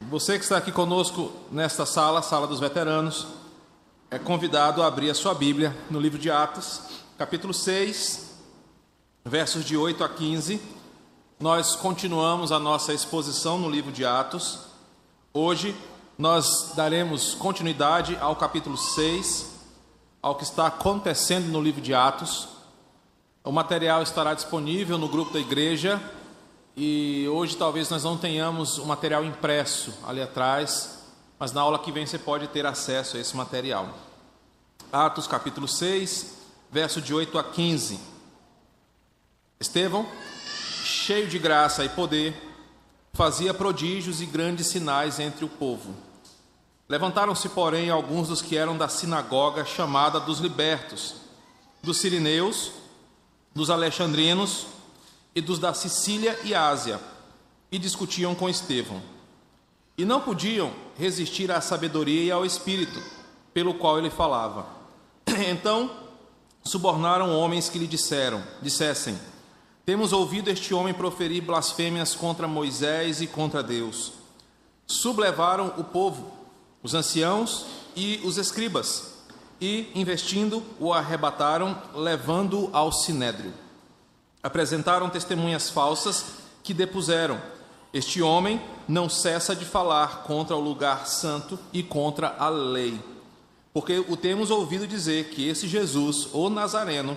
Você que está aqui conosco nesta sala, sala dos veteranos, é convidado a abrir a sua Bíblia no livro de Atos, capítulo 6, versos de 8 a 15. Nós continuamos a nossa exposição no livro de Atos. Hoje nós daremos continuidade ao capítulo 6, ao que está acontecendo no livro de Atos. O material estará disponível no grupo da igreja e hoje talvez nós não tenhamos o material impresso ali atrás, mas na aula que vem você pode ter acesso a esse material. Atos capítulo 6, verso de 8 a 15. Estevão, cheio de graça e poder, fazia prodígios e grandes sinais entre o povo. Levantaram-se, porém, alguns dos que eram da sinagoga chamada dos libertos, dos sirineus, dos alexandrinos e dos da Sicília e Ásia, e discutiam com Estevão. E não podiam resistir à sabedoria e ao espírito, pelo qual ele falava. Então subornaram homens que lhe disseram, dissessem: temos ouvido este homem proferir blasfêmias contra Moisés e contra Deus. Sublevaram o povo, os anciãos e os escribas, e, investindo, o arrebataram, levando-o ao sinédrio. Apresentaram testemunhas falsas que depuseram: Este homem não cessa de falar contra o lugar santo e contra a lei. Porque o temos ouvido dizer que esse Jesus, o Nazareno,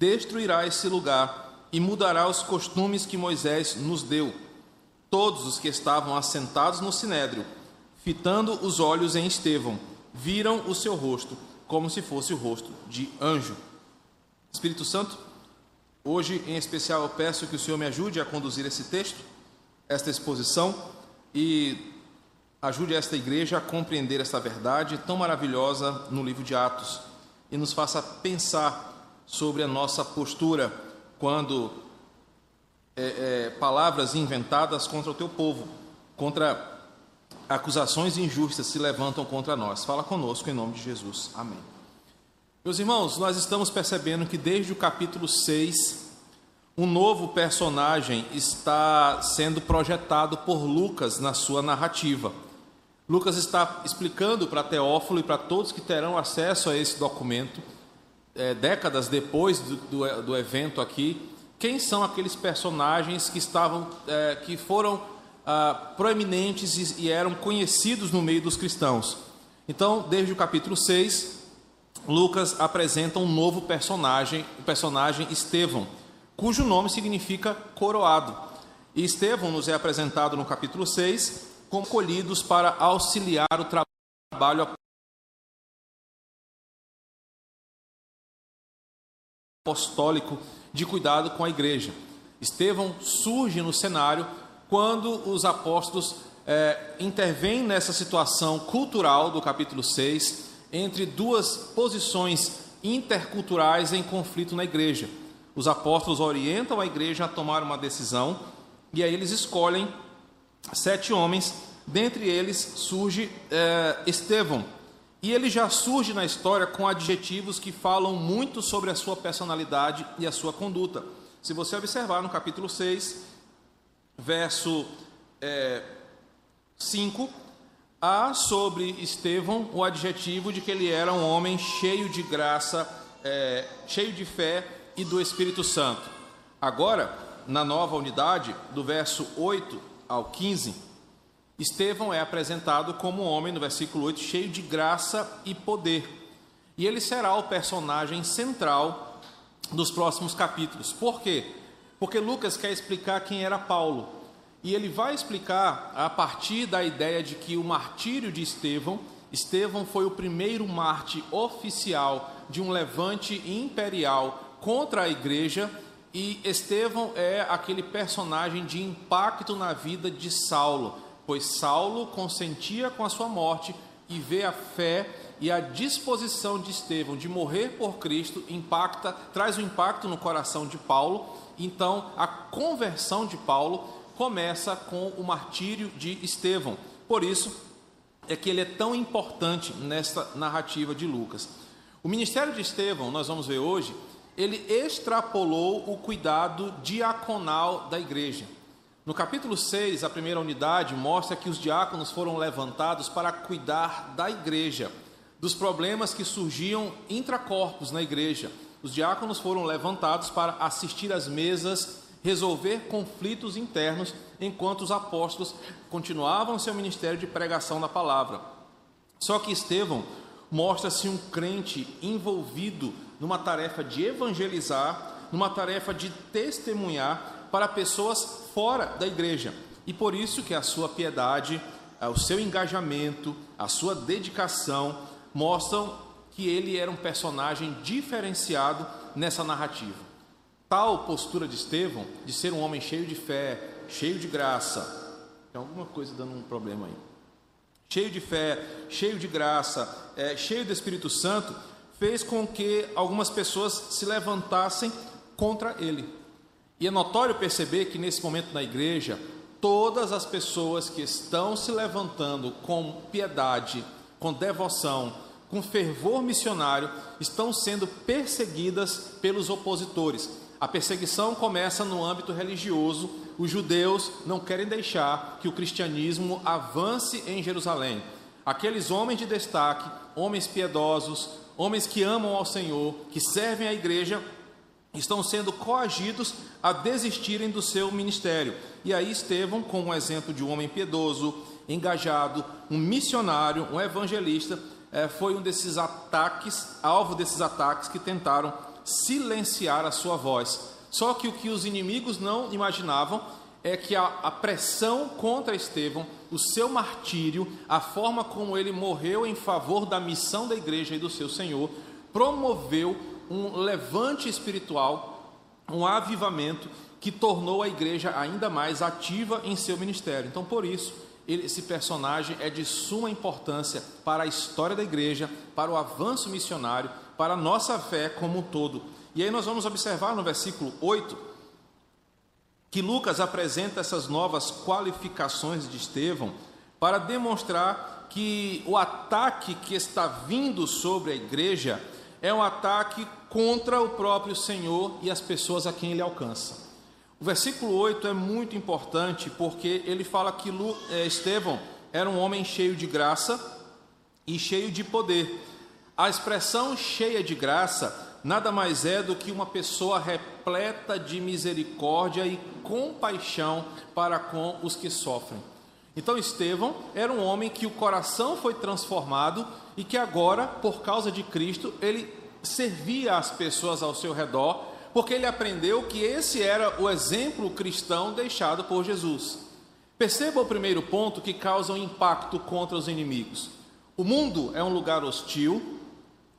destruirá esse lugar e mudará os costumes que Moisés nos deu. Todos os que estavam assentados no sinédrio, fitando os olhos em Estevão, viram o seu rosto como se fosse o rosto de anjo. Espírito Santo, hoje em especial eu peço que o Senhor me ajude a conduzir esse texto, esta exposição e ajude esta igreja a compreender esta verdade tão maravilhosa no livro de Atos e nos faça pensar sobre a nossa postura quando é, é, palavras inventadas contra o teu povo, contra acusações injustas se levantam contra nós. Fala conosco em nome de Jesus. Amém. Meus irmãos, nós estamos percebendo que desde o capítulo 6, um novo personagem está sendo projetado por Lucas na sua narrativa. Lucas está explicando para Teófilo e para todos que terão acesso a esse documento é, décadas depois do, do, do, evento aqui, quem são aqueles personagens que estavam, é, que foram ah, proeminentes e, e eram conhecidos no meio dos cristãos. Então, desde o capítulo 6, Lucas apresenta um novo personagem, o personagem Estevão, cujo nome significa coroado. E Estevão nos é apresentado no capítulo 6 como colhidos para auxiliar o trabalho apostólico de cuidado com a igreja. Estevão surge no cenário quando os apóstolos é, intervêm nessa situação cultural do capítulo 6, entre duas posições interculturais em conflito na igreja. Os apóstolos orientam a igreja a tomar uma decisão e aí eles escolhem sete homens, dentre eles surge é, Estevão, e ele já surge na história com adjetivos que falam muito sobre a sua personalidade e a sua conduta. Se você observar no capítulo 6, verso é, 5, há sobre Estevão o adjetivo de que ele era um homem cheio de graça, é, cheio de fé e do Espírito Santo. Agora, na nova unidade, do verso 8 ao 15, Estevão é apresentado como um homem, no versículo 8, cheio de graça e poder. E ele será o personagem central dos próximos capítulos. Por quê? Porque Lucas quer explicar quem era Paulo. E ele vai explicar a partir da ideia de que o martírio de Estevão, Estevão foi o primeiro mártir oficial de um levante imperial contra a igreja, e Estevão é aquele personagem de impacto na vida de Saulo pois Saulo consentia com a sua morte e vê a fé e a disposição de Estevão de morrer por Cristo impacta, traz um impacto no coração de Paulo. Então, a conversão de Paulo começa com o martírio de Estevão. Por isso é que ele é tão importante nesta narrativa de Lucas. O ministério de Estevão, nós vamos ver hoje, ele extrapolou o cuidado diaconal da igreja. No capítulo 6, a primeira unidade mostra que os diáconos foram levantados para cuidar da igreja, dos problemas que surgiam intracorpos na igreja. Os diáconos foram levantados para assistir às mesas, resolver conflitos internos, enquanto os apóstolos continuavam seu ministério de pregação da palavra. Só que Estevão mostra-se um crente envolvido numa tarefa de evangelizar, numa tarefa de testemunhar para pessoas fora da igreja. E por isso que a sua piedade, o seu engajamento, a sua dedicação mostram que ele era um personagem diferenciado nessa narrativa. Tal postura de Estevão, de ser um homem cheio de fé, cheio de graça, tem alguma coisa dando um problema aí. Cheio de fé, cheio de graça, é, cheio do Espírito Santo, fez com que algumas pessoas se levantassem contra ele. E é notório perceber que nesse momento na igreja, todas as pessoas que estão se levantando com piedade, com devoção, com fervor missionário, estão sendo perseguidas pelos opositores. A perseguição começa no âmbito religioso. Os judeus não querem deixar que o cristianismo avance em Jerusalém. Aqueles homens de destaque, homens piedosos, homens que amam ao Senhor, que servem à igreja, estão sendo coagidos a desistirem do seu ministério. E aí Estevão, como um exemplo de um homem piedoso, engajado, um missionário, um evangelista, é, foi um desses ataques, alvo desses ataques que tentaram silenciar a sua voz. Só que o que os inimigos não imaginavam é que a, a pressão contra Estevão, o seu martírio, a forma como ele morreu em favor da missão da igreja e do seu Senhor, promoveu um levante espiritual, um avivamento que tornou a igreja ainda mais ativa em seu ministério. Então, por isso, esse personagem é de suma importância para a história da igreja, para o avanço missionário, para a nossa fé como um todo. E aí nós vamos observar no versículo 8 que Lucas apresenta essas novas qualificações de Estevão para demonstrar que o ataque que está vindo sobre a igreja é um ataque contra o próprio Senhor e as pessoas a quem ele alcança. O versículo 8 é muito importante porque ele fala que eh, Estevão era um homem cheio de graça e cheio de poder. A expressão cheia de graça nada mais é do que uma pessoa repleta de misericórdia e compaixão para com os que sofrem. Então Estevão era um homem que o coração foi transformado e que agora, por causa de Cristo, ele servia as pessoas ao seu redor, porque ele aprendeu que esse era o exemplo cristão deixado por Jesus. Perceba o primeiro ponto que causa um impacto contra os inimigos. O mundo é um lugar hostil,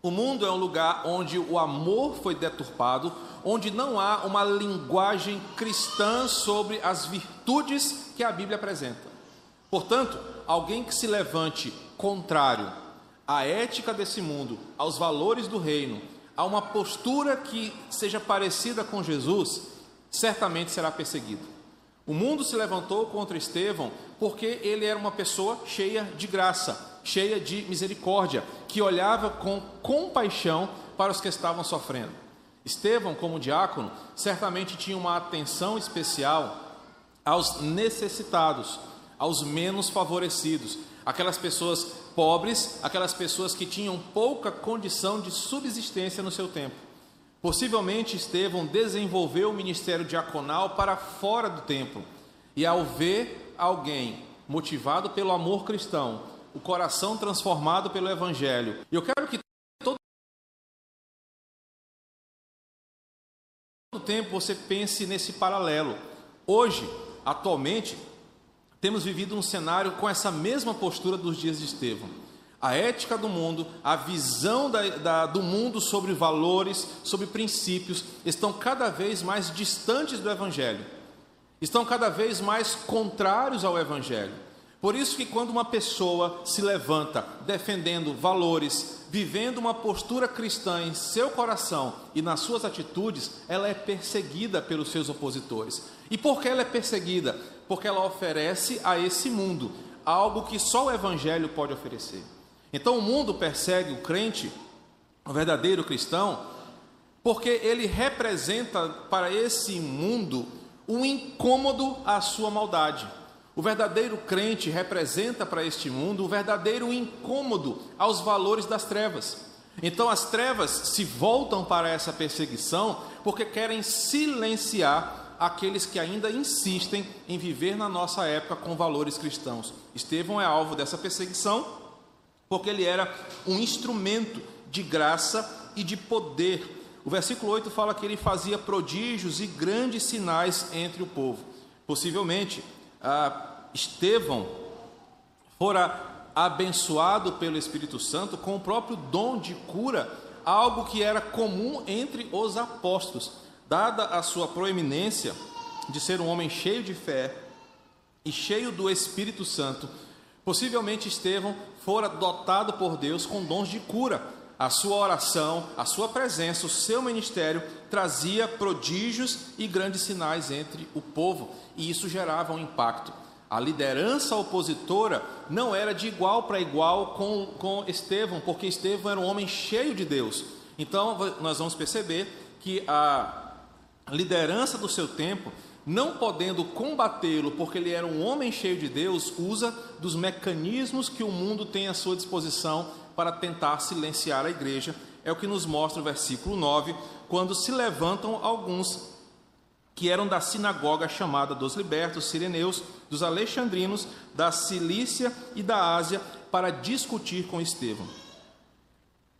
o mundo é um lugar onde o amor foi deturpado, onde não há uma linguagem cristã sobre as virtudes que a Bíblia apresenta. Portanto, alguém que se levante contrário à ética desse mundo, aos valores do reino, a uma postura que seja parecida com Jesus, certamente será perseguido. O mundo se levantou contra Estevão porque ele era uma pessoa cheia de graça, cheia de misericórdia, que olhava com compaixão para os que estavam sofrendo. Estevão, como diácono, certamente tinha uma atenção especial aos necessitados, aos menos favorecidos, aquelas pessoas pobres, aquelas pessoas que tinham pouca condição de subsistência no seu tempo. Possivelmente Estevão desenvolveu o ministério diaconal para fora do templo, e ao ver alguém motivado pelo amor cristão, o coração transformado pelo evangelho, eu quero que todo tempo você pense nesse paralelo. Hoje, atualmente, temos vivido um cenário com essa mesma postura dos dias de Estevão. A ética do mundo, a visão da, da, do mundo sobre valores, sobre princípios, estão cada vez mais distantes do Evangelho, estão cada vez mais contrários ao Evangelho. Por isso que quando uma pessoa se levanta defendendo valores, vivendo uma postura cristã em seu coração e nas suas atitudes, ela é perseguida pelos seus opositores. E por que ela é perseguida? Porque ela oferece a esse mundo algo que só o evangelho pode oferecer. Então o mundo persegue o crente, o verdadeiro cristão, porque ele representa para esse mundo um incômodo à sua maldade. O verdadeiro crente representa para este mundo o verdadeiro incômodo aos valores das trevas. Então as trevas se voltam para essa perseguição porque querem silenciar aqueles que ainda insistem em viver na nossa época com valores cristãos. Estevão é alvo dessa perseguição porque ele era um instrumento de graça e de poder. O versículo 8 fala que ele fazia prodígios e grandes sinais entre o povo. Possivelmente, ah, Estevão fora abençoado pelo Espírito Santo com o próprio dom de cura, algo que era comum entre os apóstolos, dada a sua proeminência de ser um homem cheio de fé e cheio do Espírito Santo. Possivelmente Estevão fora dotado por Deus com dons de cura. A sua oração, a sua presença, o seu ministério trazia prodígios e grandes sinais entre o povo, e isso gerava um impacto. A liderança opositora não era de igual para igual com, com Estevão, porque Estevão era um homem cheio de Deus. Então, nós vamos perceber que a liderança do seu tempo, não podendo combatê-lo porque ele era um homem cheio de Deus, usa dos mecanismos que o mundo tem à sua disposição para tentar silenciar a igreja. É o que nos mostra o versículo 9, quando se levantam alguns que eram da sinagoga chamada dos libertos sireneus, dos alexandrinos, da Cilícia e da Ásia, para discutir com Estevão.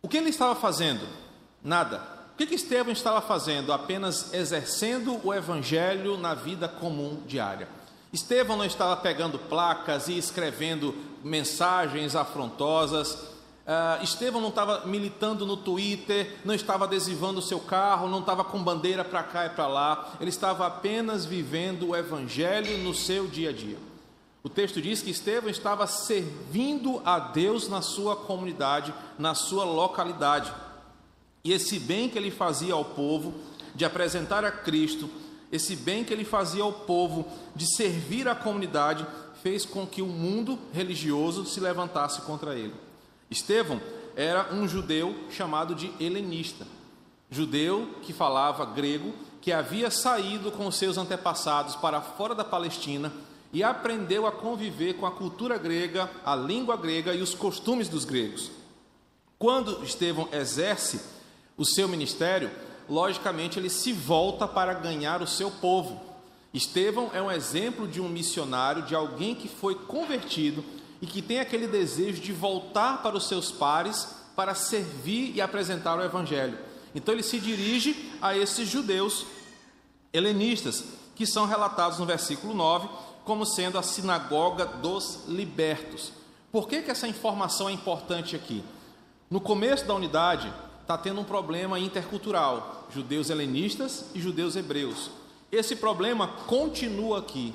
O que ele estava fazendo? Nada. O que, que Estevão estava fazendo? Apenas exercendo o evangelho na vida comum diária. Estevão não estava pegando placas e escrevendo mensagens afrontosas, Uh, Estevão não estava militando no Twitter, não estava adesivando o seu carro, não estava com bandeira para cá e para lá, ele estava apenas vivendo o Evangelho no seu dia a dia. O texto diz que Estevão estava servindo a Deus na sua comunidade, na sua localidade. E esse bem que ele fazia ao povo, de apresentar a Cristo, esse bem que ele fazia ao povo, de servir a comunidade, fez com que o mundo religioso se levantasse contra ele. Estevão era um judeu chamado de helenista, judeu que falava grego, que havia saído com seus antepassados para fora da Palestina e aprendeu a conviver com a cultura grega, a língua grega e os costumes dos gregos. Quando Estevão exerce o seu ministério, logicamente ele se volta para ganhar o seu povo. Estevão é um exemplo de um missionário, de alguém que foi convertido e que tem aquele desejo de voltar para os seus pares para servir e apresentar o Evangelho. Então ele se dirige a esses judeus helenistas, que são relatados no versículo 9 como sendo a sinagoga dos libertos. Por que, que essa informação é importante aqui? No começo da unidade, está tendo um problema intercultural: judeus helenistas e judeus hebreus. Esse problema continua aqui.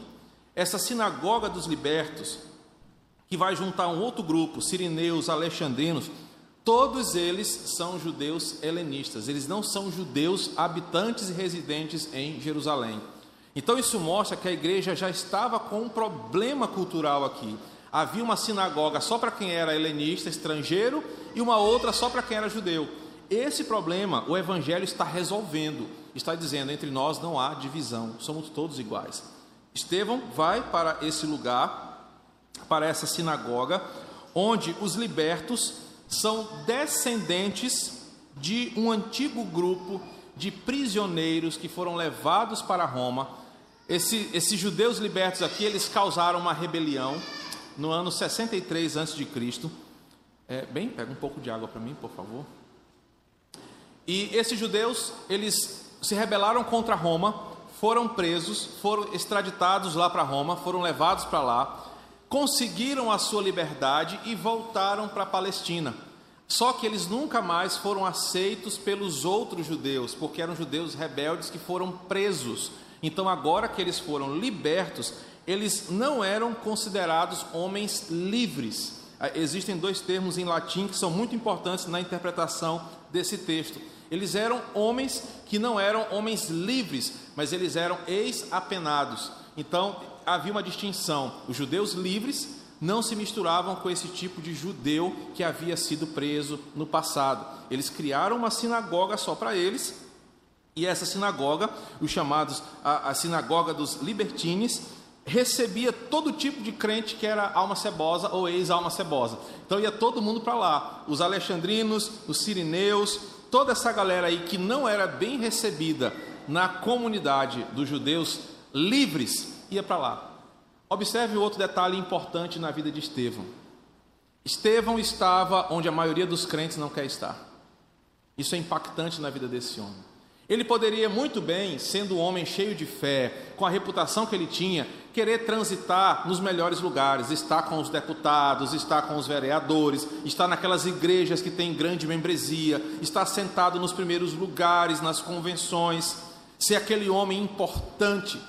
Essa sinagoga dos libertos que vai juntar um outro grupo, sirineus, alexandrinos, todos eles são judeus helenistas, eles não são judeus habitantes e residentes em Jerusalém. Então isso mostra que a igreja já estava com um problema cultural aqui. Havia uma sinagoga só para quem era helenista, estrangeiro, e uma outra só para quem era judeu. Esse problema o evangelho está resolvendo, está dizendo entre nós não há divisão, somos todos iguais. Estevão vai para esse lugar para essa sinagoga, onde os libertos são descendentes de um antigo grupo de prisioneiros que foram levados para Roma. Esse, esses judeus libertos aqui, eles causaram uma rebelião no ano 63 a.C. É, bem, pega um pouco de água para mim, por favor. E esses judeus, eles se rebelaram contra Roma, foram presos, foram extraditados lá para Roma, foram levados para lá conseguiram a sua liberdade e voltaram para a Palestina. Só que eles nunca mais foram aceitos pelos outros judeus, porque eram judeus rebeldes que foram presos. Então, agora que eles foram libertos, eles não eram considerados homens livres. Ah, existem dois termos em latim que são muito importantes na interpretação desse texto. Eles eram homens que não eram homens livres, mas eles eram ex-apenados. Então, havia uma distinção: os judeus livres não se misturavam com esse tipo de judeu que havia sido preso no passado. Eles criaram uma sinagoga só para eles, E essa sinagoga, os chamados a, a sinagoga dos libertines, recebia todo tipo de crente que era alma cebosa ou ex-alma cebosa. Então ia todo mundo para lá, os alexandrinos, os sirineus, toda essa galera aí que não era bem recebida na comunidade dos judeus livres, ia para lá. Observe outro detalhe importante na vida de Estevão. Estevão estava onde a maioria dos crentes não quer estar. Isso é impactante na vida desse homem. Ele poderia muito bem, sendo um homem cheio de fé, com a reputação que ele tinha, querer transitar nos melhores lugares, estar com os deputados, estar com os vereadores, estar naquelas igrejas que têm grande membresia, estar sentado nos primeiros lugares, nas convenções, ser aquele homem importante.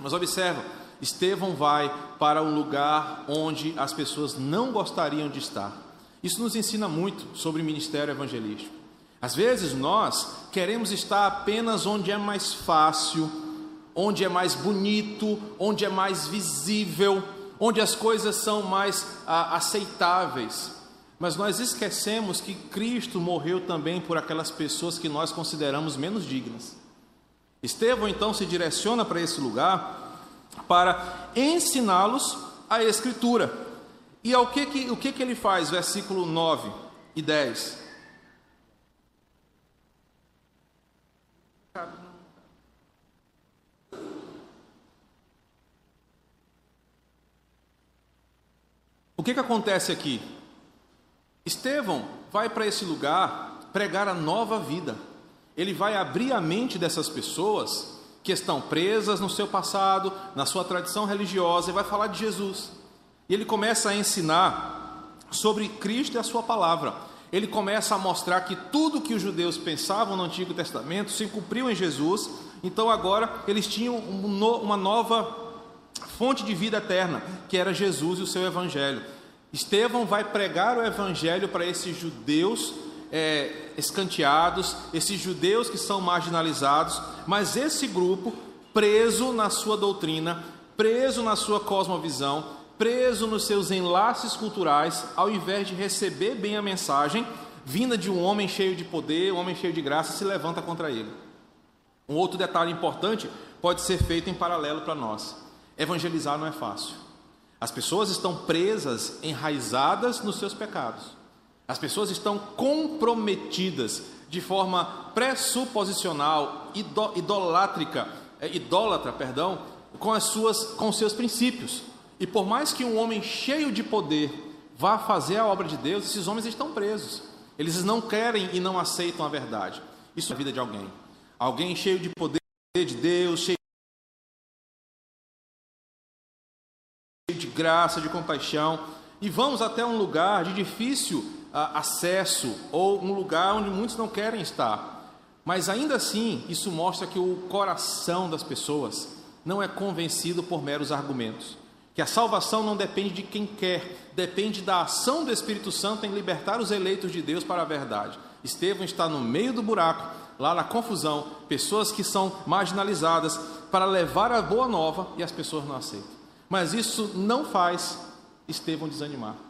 Mas observa, Estevão vai para um lugar onde as pessoas não gostariam de estar. Isso nos ensina muito sobre o ministério evangelístico. Às vezes nós queremos estar apenas onde é mais fácil, onde é mais bonito, onde é mais visível, onde as coisas são mais ah, aceitáveis. Mas nós esquecemos que Cristo morreu também por aquelas pessoas que nós consideramos menos dignas. Estevão então se direciona para esse lugar para ensiná-los a Escritura. E ao que, que, o que, que ele faz? Versículo 9 e 10. O que, que acontece aqui? Estevão vai para esse lugar pregar a nova vida. Ele vai abrir a mente dessas pessoas que estão presas no seu passado, na sua tradição religiosa, e vai falar de Jesus. E ele começa a ensinar sobre Cristo e a sua palavra. Ele começa a mostrar que tudo que os judeus pensavam no Antigo Testamento se cumpriu em Jesus. Então agora eles tinham uma nova fonte de vida eterna, que era Jesus e o seu evangelho. Estevão vai pregar o evangelho para esses judeus é, escanteados, esses judeus que são marginalizados, mas esse grupo, preso na sua doutrina, preso na sua cosmovisão, preso nos seus enlaces culturais, ao invés de receber bem a mensagem, vinda de um homem cheio de poder, um homem cheio de graça, se levanta contra ele. Um outro detalhe importante pode ser feito em paralelo para nós. Evangelizar não é fácil. As pessoas estão presas, enraizadas nos seus pecados. As pessoas estão comprometidas de forma pressuposicional, idolátrica, é, idólatra, perdão, com as suas, com seus princípios. E por mais que um homem cheio de poder vá fazer a obra de Deus, esses homens estão presos. Eles não querem e não aceitam a verdade. Isso é a vida de alguém. Alguém cheio de poder de Deus, cheio de graça, de compaixão, e vamos até um lugar de difícil uh, acesso ou um lugar onde muitos não querem estar. Mas ainda assim, isso mostra que o coração das pessoas não é convencido por meros argumentos. Que a salvação não depende de quem quer, depende da ação do Espírito Santo em libertar os eleitos de Deus para a verdade. Estevão está no meio do buraco, lá na confusão, pessoas que são marginalizadas, para levar a boa nova e as pessoas não aceitam. Mas isso não faz Estevão desanimar.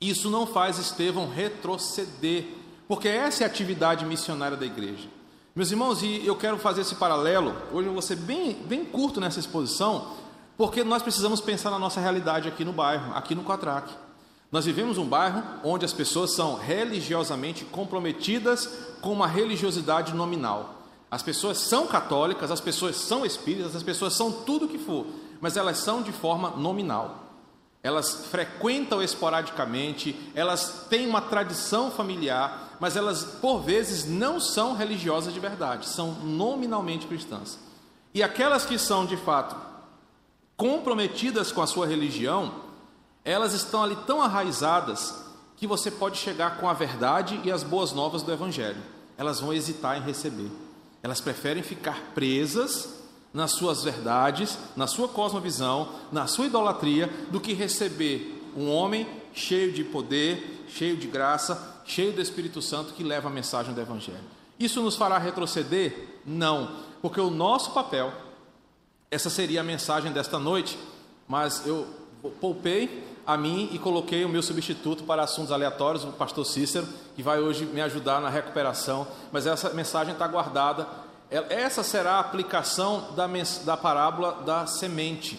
Isso não faz Estevão retroceder, porque essa é a atividade missionária da igreja. Meus irmãos, e eu quero fazer esse paralelo, hoje eu vou ser bem, bem curto nessa exposição, porque nós precisamos pensar na nossa realidade aqui no bairro, aqui no Quatraque. Nós vivemos um bairro onde as pessoas são religiosamente comprometidas com uma religiosidade nominal. As pessoas são católicas, as pessoas são espíritas, as pessoas são tudo o que for, mas elas são de forma nominal. Elas frequentam esporadicamente, elas têm uma tradição familiar, mas elas, por vezes, não são religiosas de verdade, são nominalmente cristãs. E aquelas que são, de fato, comprometidas com a sua religião, elas estão ali tão arraizadas que você pode chegar com a verdade e as boas novas do Evangelho. Elas vão hesitar em receber. Elas preferem ficar presas nas suas verdades, na sua cosmovisão, na sua idolatria, do que receber um homem cheio de poder, cheio de graça, cheio do Espírito Santo que leva a mensagem do Evangelho. Isso nos fará retroceder? Não, porque o nosso papel, essa seria a mensagem desta noite, mas eu poupei a mim e coloquei o meu substituto para assuntos aleatórios, o pastor Cícero, que vai hoje me ajudar na recuperação, mas essa mensagem está guardada Essa será a aplicação da, da parábola da semente.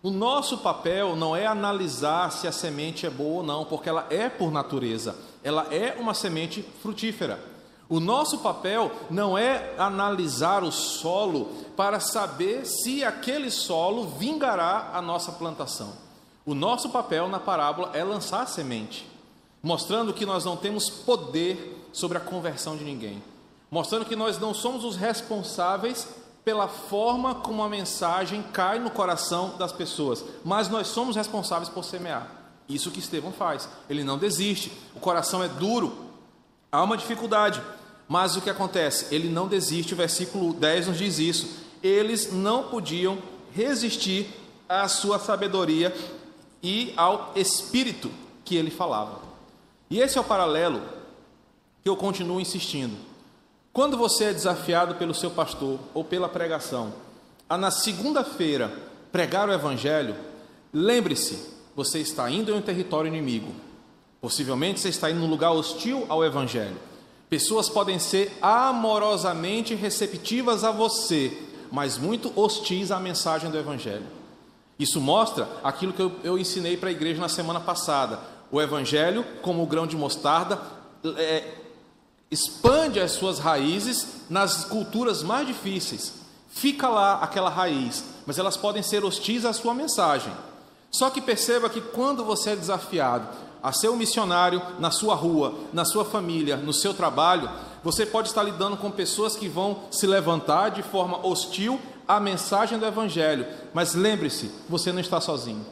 O nosso papel não é analisar se a semente é boa ou não, porque ela é por natureza, ela é uma semente frutífera. O nosso papel não é analisar o solo para saber se aquele solo vingará a nossa plantação. O nosso papel na parábola é lançar a semente, mostrando que nós não temos poder sobre a conversão de ninguém mostrando que nós não somos os responsáveis pela forma como a mensagem cai no coração das pessoas, mas nós somos responsáveis por semear. Isso que Estevão faz. Ele não desiste. O coração é duro, há uma dificuldade, mas o que acontece? Ele não desiste. O versículo 10 nos diz isso. Eles não podiam resistir à sua sabedoria e ao espírito que ele falava. E esse é o paralelo que eu continuo insistindo. Quando você é desafiado pelo seu pastor ou pela pregação a na segunda-feira pregar o evangelho, lembre-se, você está indo em um território inimigo. Possivelmente você está indo num lugar hostil ao evangelho. Pessoas podem ser amorosamente receptivas a você, mas muito hostis à mensagem do evangelho. Isso mostra aquilo que eu, eu ensinei para a igreja na semana passada. O evangelho, como o grão de mostarda, é, expande as suas raízes nas culturas mais difíceis. Fica lá aquela raiz, mas elas podem ser hostis à sua mensagem. Só que perceba que quando você é desafiado a ser um missionário na sua rua, na sua família, no seu trabalho, você pode estar lidando com pessoas que vão se levantar de forma hostil à mensagem do Evangelho. Mas lembre-se, você não está sozinho.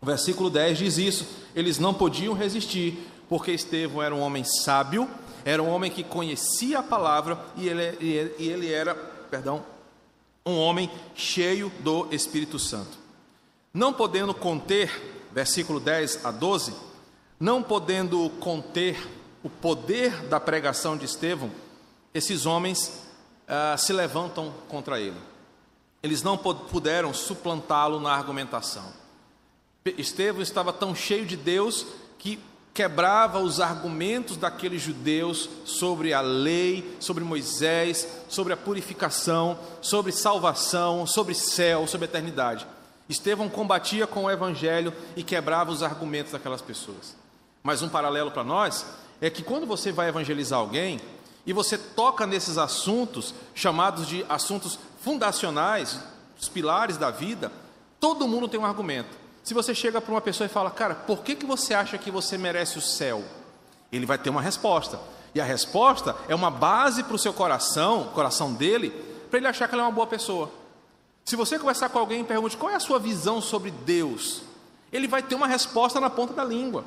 O versículo 10 diz isso: eles não podiam resistir, porque Estevão era um homem sábio era um homem que conhecia a palavra e ele, e ele era, perdão, um homem cheio do Espírito Santo. Não podendo conter, versículo 10 a 12, não podendo conter o poder da pregação de Estevão, esses homens ah, se levantam contra ele. Eles não puderam suplantá-lo na argumentação. Estevão estava tão cheio de Deus que quebrava os argumentos daqueles judeus sobre a lei, sobre Moisés, sobre a purificação, sobre salvação, sobre céu, sobre eternidade. Estevão combatia com o evangelho e quebrava os argumentos daquelas pessoas. Mas um paralelo para nós é que quando você vai evangelizar alguém e você toca nesses assuntos chamados de assuntos fundacionais, os pilares da vida, todo mundo tem um argumento. Se você chega para uma pessoa e fala, cara, por que, que você acha que você merece o céu? Ele vai ter uma resposta. E a resposta é uma base para o seu coração, coração dele, para ele achar que ele é uma boa pessoa. Se você conversar com alguém e pergunte qual é a sua visão sobre Deus, ele vai ter uma resposta na ponta da língua.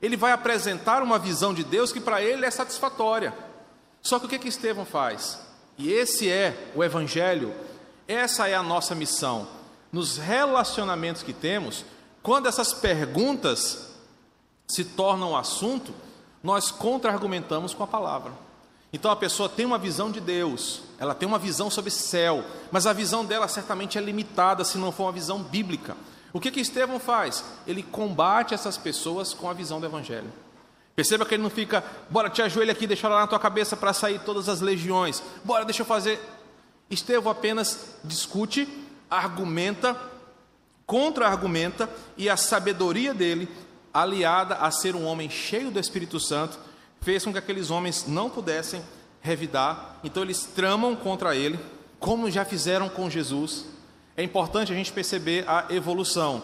Ele vai apresentar uma visão de Deus que para ele é satisfatória. Só que o que, que Estevão faz? E esse é o Evangelho, essa é a nossa missão nos relacionamentos que temos, quando essas perguntas se tornam assunto, nós contra-argumentamos com a palavra. Então a pessoa tem uma visão de Deus, ela tem uma visão sobre céu, mas a visão dela certamente é limitada se não for uma visão bíblica. O que que Estevão faz? Ele combate essas pessoas com a visão do Evangelho. Perceba que ele não fica, bora, te ajoelha aqui, deixa lá na tua cabeça para sair todas as legiões, bora, deixa eu fazer. Estevão apenas discute argumenta, contra-argumenta, e a sabedoria dele, aliada a ser um homem cheio do Espírito Santo, fez com que aqueles homens não pudessem revidar, então eles tramam contra ele, como já fizeram com Jesus. É importante a gente perceber a evolução.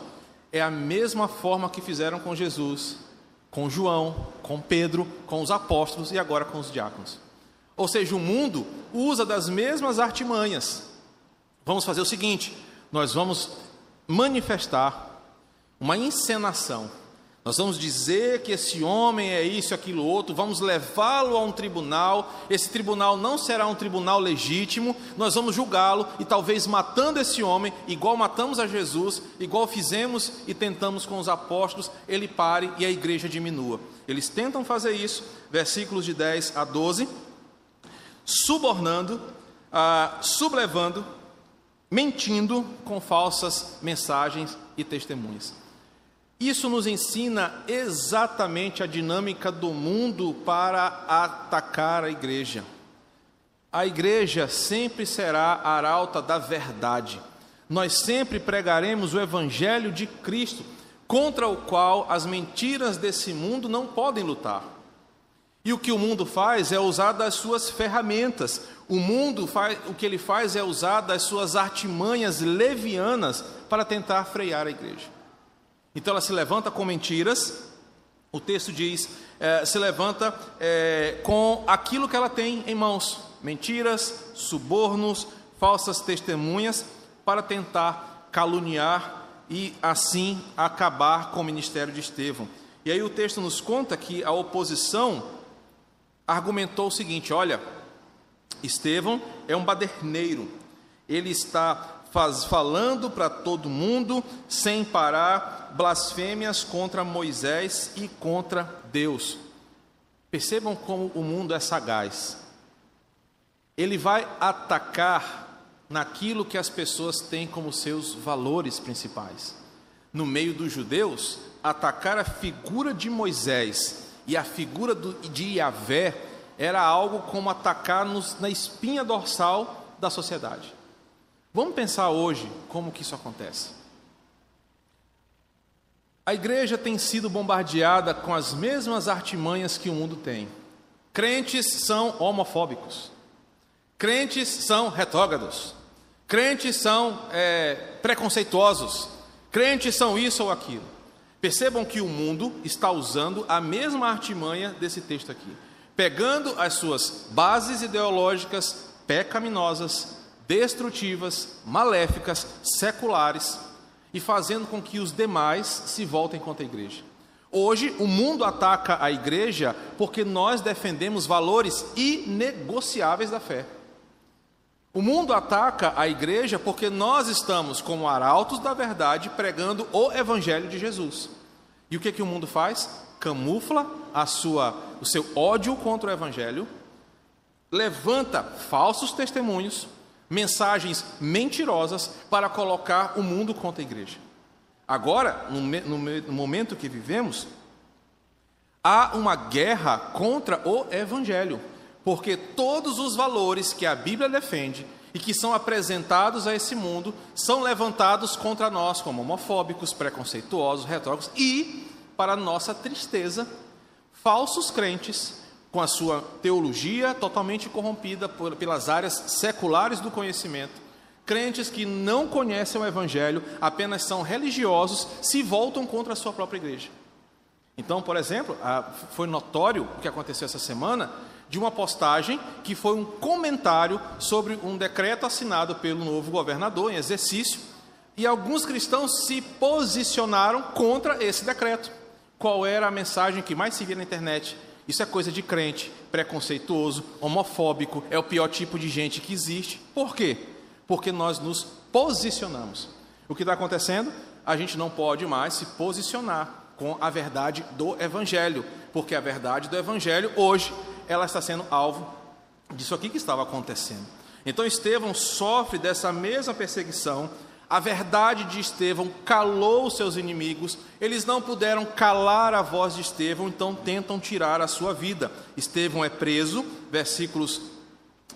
É a mesma forma que fizeram com Jesus, com João, com Pedro, com os apóstolos e agora com os diáconos. Ou seja, o mundo usa das mesmas artimanhas Vamos fazer o seguinte: nós vamos manifestar uma encenação. Nós vamos dizer que esse homem é isso, aquilo outro, vamos levá-lo a um tribunal. Esse tribunal não será um tribunal legítimo. Nós vamos julgá-lo e talvez matando esse homem, igual matamos a Jesus, igual fizemos e tentamos com os apóstolos, ele pare e a igreja diminua. Eles tentam fazer isso, versículos de 10 a 12, subornando, ah, sublevando mentindo com falsas mensagens e testemunhas. Isso nos ensina exatamente a dinâmica do mundo para atacar a igreja. a igreja sempre será arauta da verdade. Nós sempre pregaremos o evangelho de Cristo, contra o qual as mentiras desse mundo não podem lutar. E o que o mundo faz é usar das suas ferramentas. O mundo faz, o que ele faz é usar das suas artimanhas levianas para tentar frear a igreja. Então ela se levanta com mentiras. O texto diz: é, se levanta é, com aquilo que ela tem em mãos mentiras, subornos, falsas testemunhas, para tentar caluniar e assim acabar com o ministério de Estevão. E aí o texto nos conta que a oposição argumentou o seguinte: olha, Estevão é um baderneiro, ele está faz, falando para todo mundo, sem parar, blasfêmias contra Moisés e contra Deus. Percebam como o mundo é sagaz ele vai atacar naquilo que as pessoas têm como seus valores principais. No meio dos judeus, atacar a figura de Moisés e a figura do, de Yahvé era algo como atacar-nos na espinha dorsal da sociedade. Vamos pensar hoje como que isso acontece. A igreja tem sido bombardeada com as mesmas artimanhas que o mundo tem. Crentes são homofóbicos. Crentes são retrógrados, crentes são é, preconceituosos, crentes são isso ou aquilo. Percebam que o mundo está usando a mesma artimanha desse texto aqui, pegando as suas bases ideológicas pecaminosas, destrutivas, maléficas, seculares e fazendo com que os demais se voltem contra a igreja. Hoje, o mundo ataca a igreja porque nós defendemos valores inegociáveis da fé. O mundo ataca a igreja porque nós estamos, como arautos da verdade, pregando o evangelho de Jesus. E o que, que o mundo faz? Camufla a sua, o seu ódio contra o evangelho, levanta falsos testemunhos, mensagens mentirosas para colocar o mundo contra a igreja. Agora, no, no, no momento que vivemos, há uma guerra contra o evangelho porque todos os valores que a Bíblia defende e que são apresentados a esse mundo são levantados contra nós como homofóbicos, preconceituosos, retrógrados e, para nossa tristeza, falsos crentes com a sua teologia totalmente corrompida por, pelas áreas seculares do conhecimento, crentes que não conhecem o evangelho, apenas são religiosos, se voltam contra a sua própria igreja. Então, por exemplo, foi notório o que aconteceu essa semana de uma postagem que foi um comentário sobre um decreto assinado pelo novo governador em exercício, e alguns cristãos se posicionaram contra esse decreto. Qual era a mensagem que mais se via na internet? Isso é coisa de crente, preconceituoso, homofóbico, é o pior tipo de gente que existe. Por quê? Porque nós nos posicionamos. O que está acontecendo? A gente não pode mais se posicionar com a verdade do Evangelho, porque a verdade do Evangelho hoje ela está sendo alvo disso aqui que estava acontecendo. Então Estevão sofre dessa mesma perseguição. A verdade de Estevão calou seus inimigos, eles não puderam calar a voz de Estevão, então tentam tirar a sua vida. Estevão é preso, versículos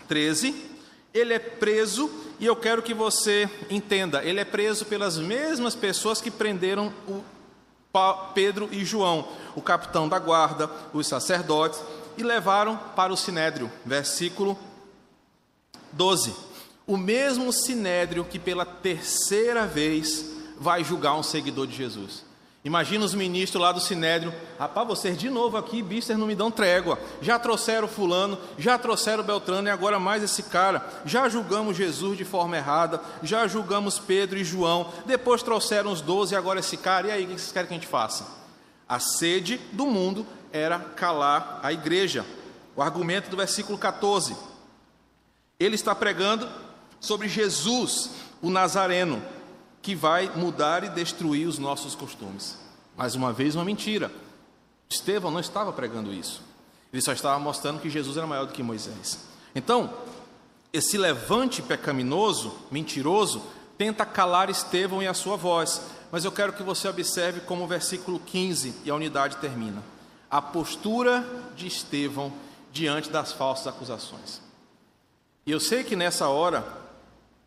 13. Ele é preso, e eu quero que você entenda: ele é preso pelas mesmas pessoas que prenderam o Pedro e João, o capitão da guarda, os sacerdotes e levaram para o sinédrio. Versículo 12. O mesmo sinédrio que pela terceira vez vai julgar um seguidor de Jesus. Imagina os ministros lá do Sinédrio, rapaz, vocês de novo aqui, bister, não me dão trégua. Já trouxeram fulano, já trouxeram Beltrano e agora mais esse cara. Já julgamos Jesus de forma errada, já julgamos Pedro e João, depois trouxeram os doze e agora esse cara. E aí, o que vocês querem que a gente faça? A sede do mundo era calar a igreja. O argumento do versículo 14. Ele está pregando sobre Jesus, o Nazareno, que vai mudar e destruir os nossos costumes. Mais uma vez, uma mentira. Estevão não estava pregando isso. Ele só estava mostrando que Jesus era maior do que Moisés. Então, esse levante pecaminoso, mentiroso, tenta calar Estevão e a sua voz. Mas eu quero que você observe como o versículo 15 e a unidade termina a postura de Estevão diante das falsas acusações. E eu sei que nessa hora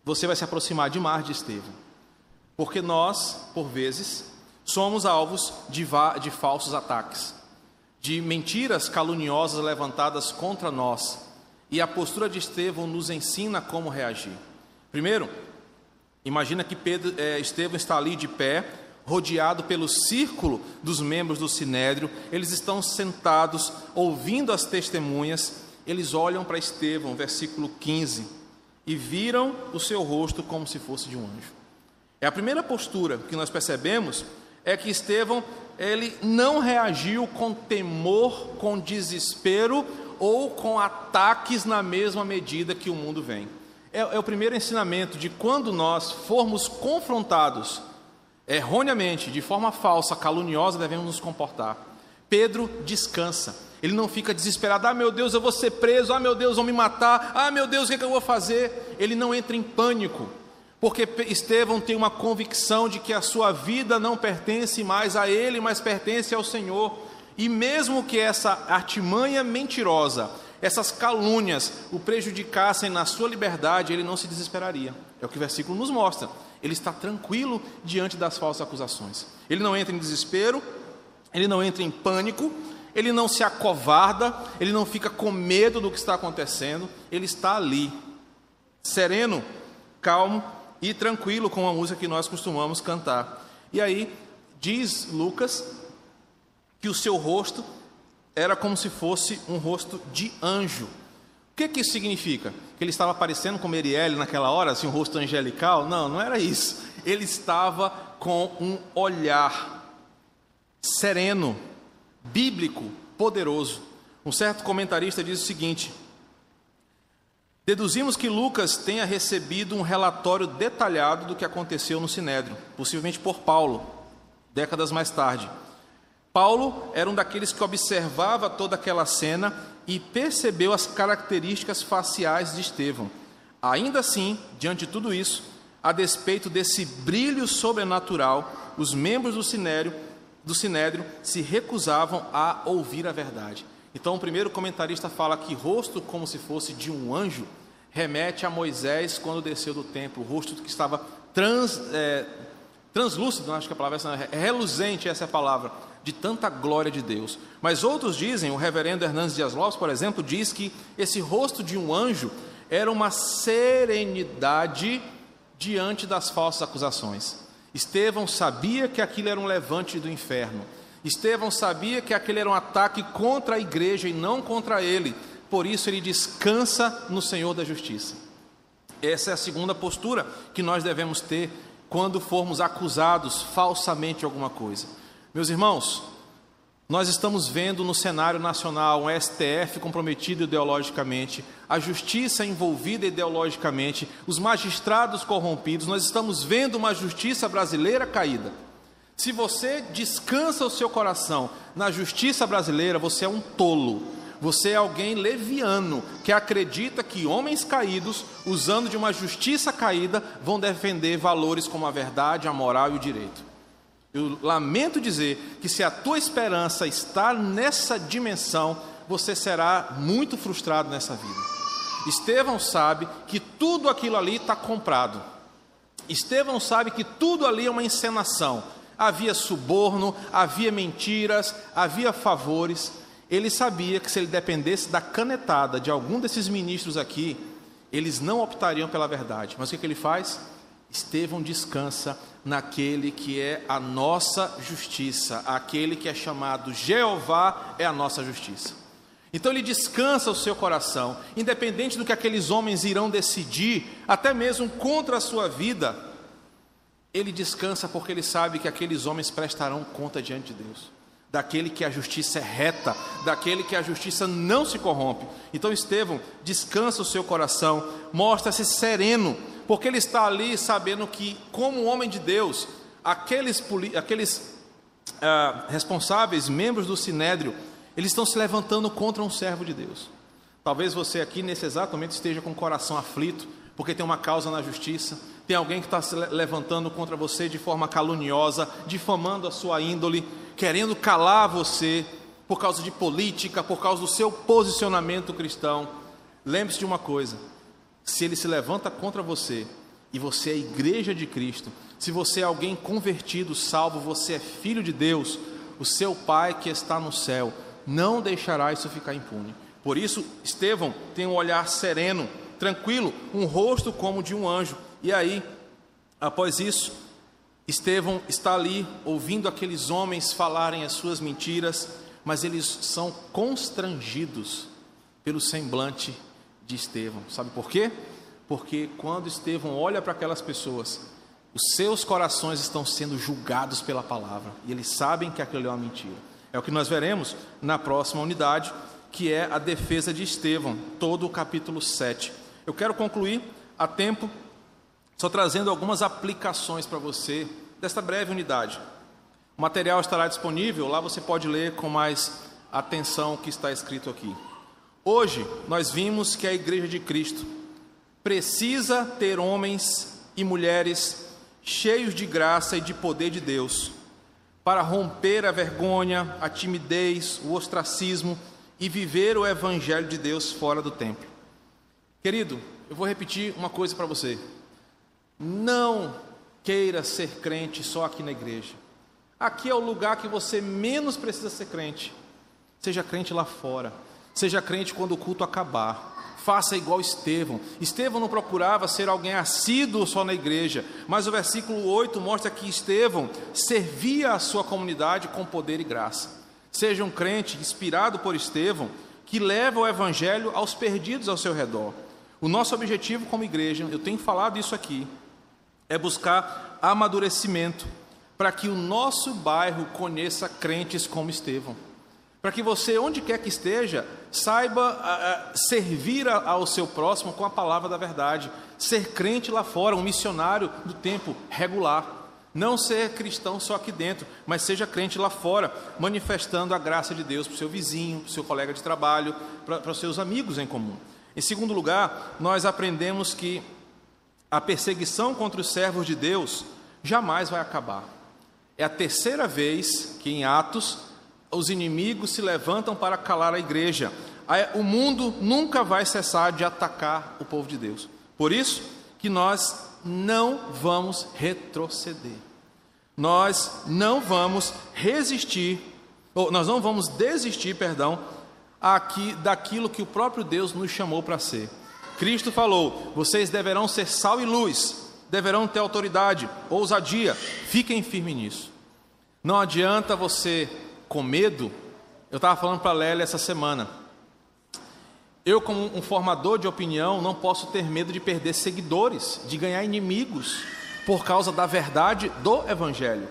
você vai se aproximar demais de Estevão, porque nós, por vezes, somos alvos de, de falsos ataques, de mentiras caluniosas levantadas contra nós, e a postura de Estevão nos ensina como reagir. Primeiro, imagina que Pedro, é, Estevão está ali de pé, rodeado pelo círculo dos membros do sinédrio, eles estão sentados, ouvindo as testemunhas, eles olham para Estevão, versículo 15, e viram o seu rosto como se fosse de um anjo. É a primeira postura que nós percebemos é que Estevão ele não reagiu com temor, com desespero ou com ataques na mesma medida que o mundo vem. É, é o primeiro ensinamento de quando nós formos confrontados erroneamente, de forma falsa, caluniosa, devemos nos comportar. Pedro descansa. Ele não fica desesperado, ah meu Deus, eu vou ser preso, ah meu Deus, vão me matar, ah meu Deus, o que, é que eu vou fazer? Ele não entra em pânico, porque Estevão tem uma convicção de que a sua vida não pertence mais a ele, mas pertence ao Senhor. E mesmo que essa artimanha mentirosa, essas calúnias o prejudicassem na sua liberdade, ele não se desesperaria. É o que o versículo nos mostra. Ele está tranquilo diante das falsas acusações. Ele não entra em desespero, ele não entra em pânico, ele não se acovarda, ele não fica com medo do que está acontecendo, ele está ali, sereno, calmo e tranquilo com a música que nós costumamos cantar. E aí, diz Lucas que o seu rosto era como se fosse um rosto de anjo. O que, que isso significa? Que ele estava aparecendo como Erielle naquela hora, assim, um rosto angelical? Não, não era isso. Ele estava com um olhar sereno, bíblico, poderoso. Um certo comentarista diz o seguinte: Deduzimos que Lucas tenha recebido um relatório detalhado do que aconteceu no Sinédrio, possivelmente por Paulo, décadas mais tarde. Paulo era um daqueles que observava toda aquela cena e percebeu as características faciais de Estevão. Ainda assim, diante de tudo isso, a despeito desse brilho sobrenatural, os membros do Sinédrio do Sinédrio se recusavam a ouvir a verdade. Então, o primeiro comentarista fala que rosto como se fosse de um anjo remete a Moisés quando desceu do templo, o rosto que estava trans, é, translúcido, não acho que a palavra é reluzente, essa é a palavra, de tanta glória de Deus. Mas outros dizem, o reverendo Hernandes Dias Lopes, por exemplo, diz que esse rosto de um anjo era uma serenidade diante das falsas acusações. Estevão sabia que aquilo era um levante do inferno. Estevão sabia que aquele era um ataque contra a igreja e não contra ele. Por isso ele descansa no Senhor da justiça. Essa é a segunda postura que nós devemos ter quando formos acusados falsamente de alguma coisa. Meus irmãos, nós estamos vendo no cenário nacional um STF comprometido ideologicamente, a justiça envolvida ideologicamente, os magistrados corrompidos, nós estamos vendo uma justiça brasileira caída. Se você descansa o seu coração na justiça brasileira, você é um tolo. Você é alguém leviano que acredita que homens caídos, usando de uma justiça caída, vão defender valores como a verdade, a moral e o direito. Eu lamento dizer que se a tua esperança está nessa dimensão, você será muito frustrado nessa vida. Estevão sabe que tudo aquilo ali está comprado. Estevão sabe que tudo ali é uma encenação. Havia suborno, havia mentiras, havia favores. Ele sabia que se ele dependesse da canetada de algum desses ministros aqui, eles não optariam pela verdade. Mas o que, que ele faz? Estevão descansa naquele que é a nossa justiça, aquele que é chamado Jeová é a nossa justiça. Então ele descansa o seu coração, independente do que aqueles homens irão decidir, até mesmo contra a sua vida, ele descansa porque ele sabe que aqueles homens prestarão conta diante de Deus, daquele que a justiça é reta, daquele que a justiça não se corrompe. Então Estevão descansa o seu coração, mostra-se sereno porque ele está ali sabendo que, como homem de Deus, aqueles, aqueles ah, responsáveis, membros do sinédrio, eles estão se levantando contra um servo de Deus. Talvez você aqui, nesse exato momento, esteja com o coração aflito, porque tem uma causa na justiça, tem alguém que está se levantando contra você de forma caluniosa, difamando a sua índole, querendo calar você por causa de política, por causa do seu posicionamento cristão. Lembre-se de uma coisa: se ele se levanta contra você e você é igreja de Cristo, se você é alguém convertido, salvo, você é filho de Deus, o seu Pai que está no céu não deixará isso ficar impune. Por isso, Estevão tem um olhar sereno, tranquilo, um rosto como de um anjo. E aí, após isso, Estevão está ali ouvindo aqueles homens falarem as suas mentiras, mas eles são constrangidos pelo semblante de Estevão. Sabe por quê? Porque quando Estevão olha para aquelas pessoas, os seus corações estão sendo julgados pela palavra e eles sabem que aquilo é uma mentira. É o que nós veremos na próxima unidade, que é a defesa de Estevão, todo o capítulo 7. Eu quero concluir a tempo, só trazendo algumas aplicações para você desta breve unidade. O material estará disponível, lá você pode ler com mais atenção o que está escrito aqui. Hoje, nós vimos que a Igreja de Cristo precisa ter homens e mulheres cheios de graça e de poder de Deus, para romper a vergonha, a timidez, o ostracismo e viver o Evangelho de Deus fora do templo. Querido, eu vou repetir uma coisa para você. Não queira ser crente só aqui na igreja. Aqui é o lugar que você menos precisa ser crente. Seja crente lá fora. Seja crente quando o culto acabar. Faça igual Estevão. Estevão não procurava ser alguém assíduo só na igreja, mas o versículo 8 mostra que Estevão servia a sua comunidade com poder e graça. Seja um crente inspirado por Estevão, que leva o evangelho aos perdidos ao seu redor. O nosso objetivo como igreja, eu tenho falado isso aqui, é buscar amadurecimento para que o nosso bairro conheça crentes como Estevão. Para que você, onde quer que esteja, saiba a, a, servir a, ao seu próximo com a palavra da verdade. Ser crente lá fora, um missionário do tempo regular. Não ser cristão só aqui dentro, mas seja crente lá fora, manifestando a graça de Deus para o seu vizinho, para o seu colega de trabalho, para, para os seus amigos em comum. Em segundo lugar, nós aprendemos que a perseguição contra os servos de Deus jamais vai acabar. É a terceira vez que em Atos os inimigos se levantam para calar a igreja. O mundo nunca vai cessar de atacar o povo de Deus. Por isso que nós não vamos retroceder. Nós não vamos resistir, ou nós não vamos desistir, perdão, aqui daquilo que o próprio Deus nos chamou para ser. Cristo falou: "Vocês deverão ser sal e luz, deverão ter autoridade, ousadia. Fiquem firmes nisso. Não adianta você com medo, eu estava falando para a Lélia essa semana. Eu, como um formador de opinião, não posso ter medo de perder seguidores, de ganhar inimigos por causa da verdade do Evangelho.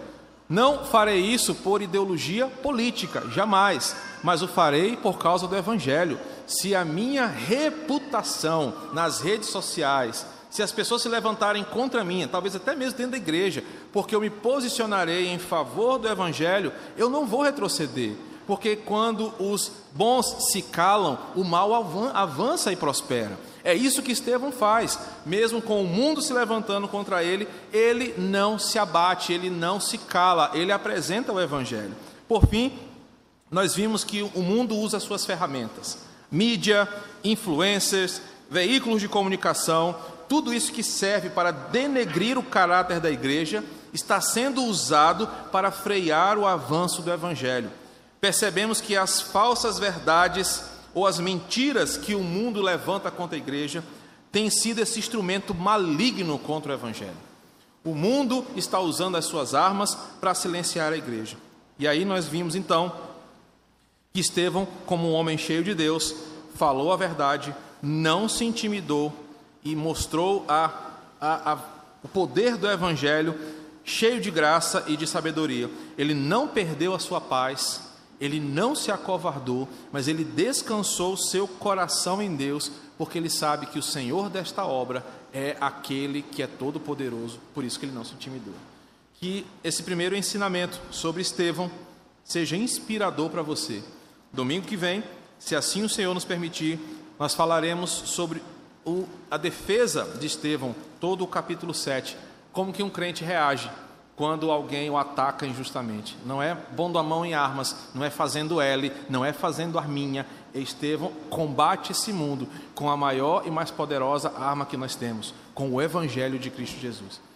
Não farei isso por ideologia política, jamais, mas o farei por causa do Evangelho. Se a minha reputação nas redes sociais, se as pessoas se levantarem contra mim, talvez até mesmo dentro da igreja, porque eu me posicionarei em favor do Evangelho, eu não vou retroceder. Porque quando os bons se calam, o mal avança e prospera. É isso que Estevão faz, mesmo com o mundo se levantando contra ele, ele não se abate, ele não se cala, ele apresenta o Evangelho. Por fim, nós vimos que o mundo usa suas ferramentas: mídia, influencers, veículos de comunicação, tudo isso que serve para denegrir o caráter da igreja está sendo usado para frear o avanço do evangelho. Percebemos que as falsas verdades ou as mentiras que o mundo levanta contra a igreja têm sido esse instrumento maligno contra o evangelho. O mundo está usando as suas armas para silenciar a igreja. E aí nós vimos então que Estevão, como um homem cheio de Deus, falou a verdade, não se intimidou e mostrou a, a, a, o poder do Evangelho cheio de graça e de sabedoria. Ele não perdeu a sua paz, ele não se acovardou, mas ele descansou seu coração em Deus, porque ele sabe que o Senhor desta obra é aquele que é todo poderoso, por isso que ele não se intimidou. Que esse primeiro ensinamento sobre Estevão seja inspirador para você. Domingo que vem, se assim o Senhor nos permitir, nós falaremos sobre o, a defesa de Estevão, todo o capítulo 7, como que um crente reage quando alguém o ataca injustamente. Não é pondo a mão em armas, não é fazendo L, não é fazendo arminha. Estevão combate esse mundo com a maior e mais poderosa arma que nós temos, com o Evangelho de Cristo Jesus.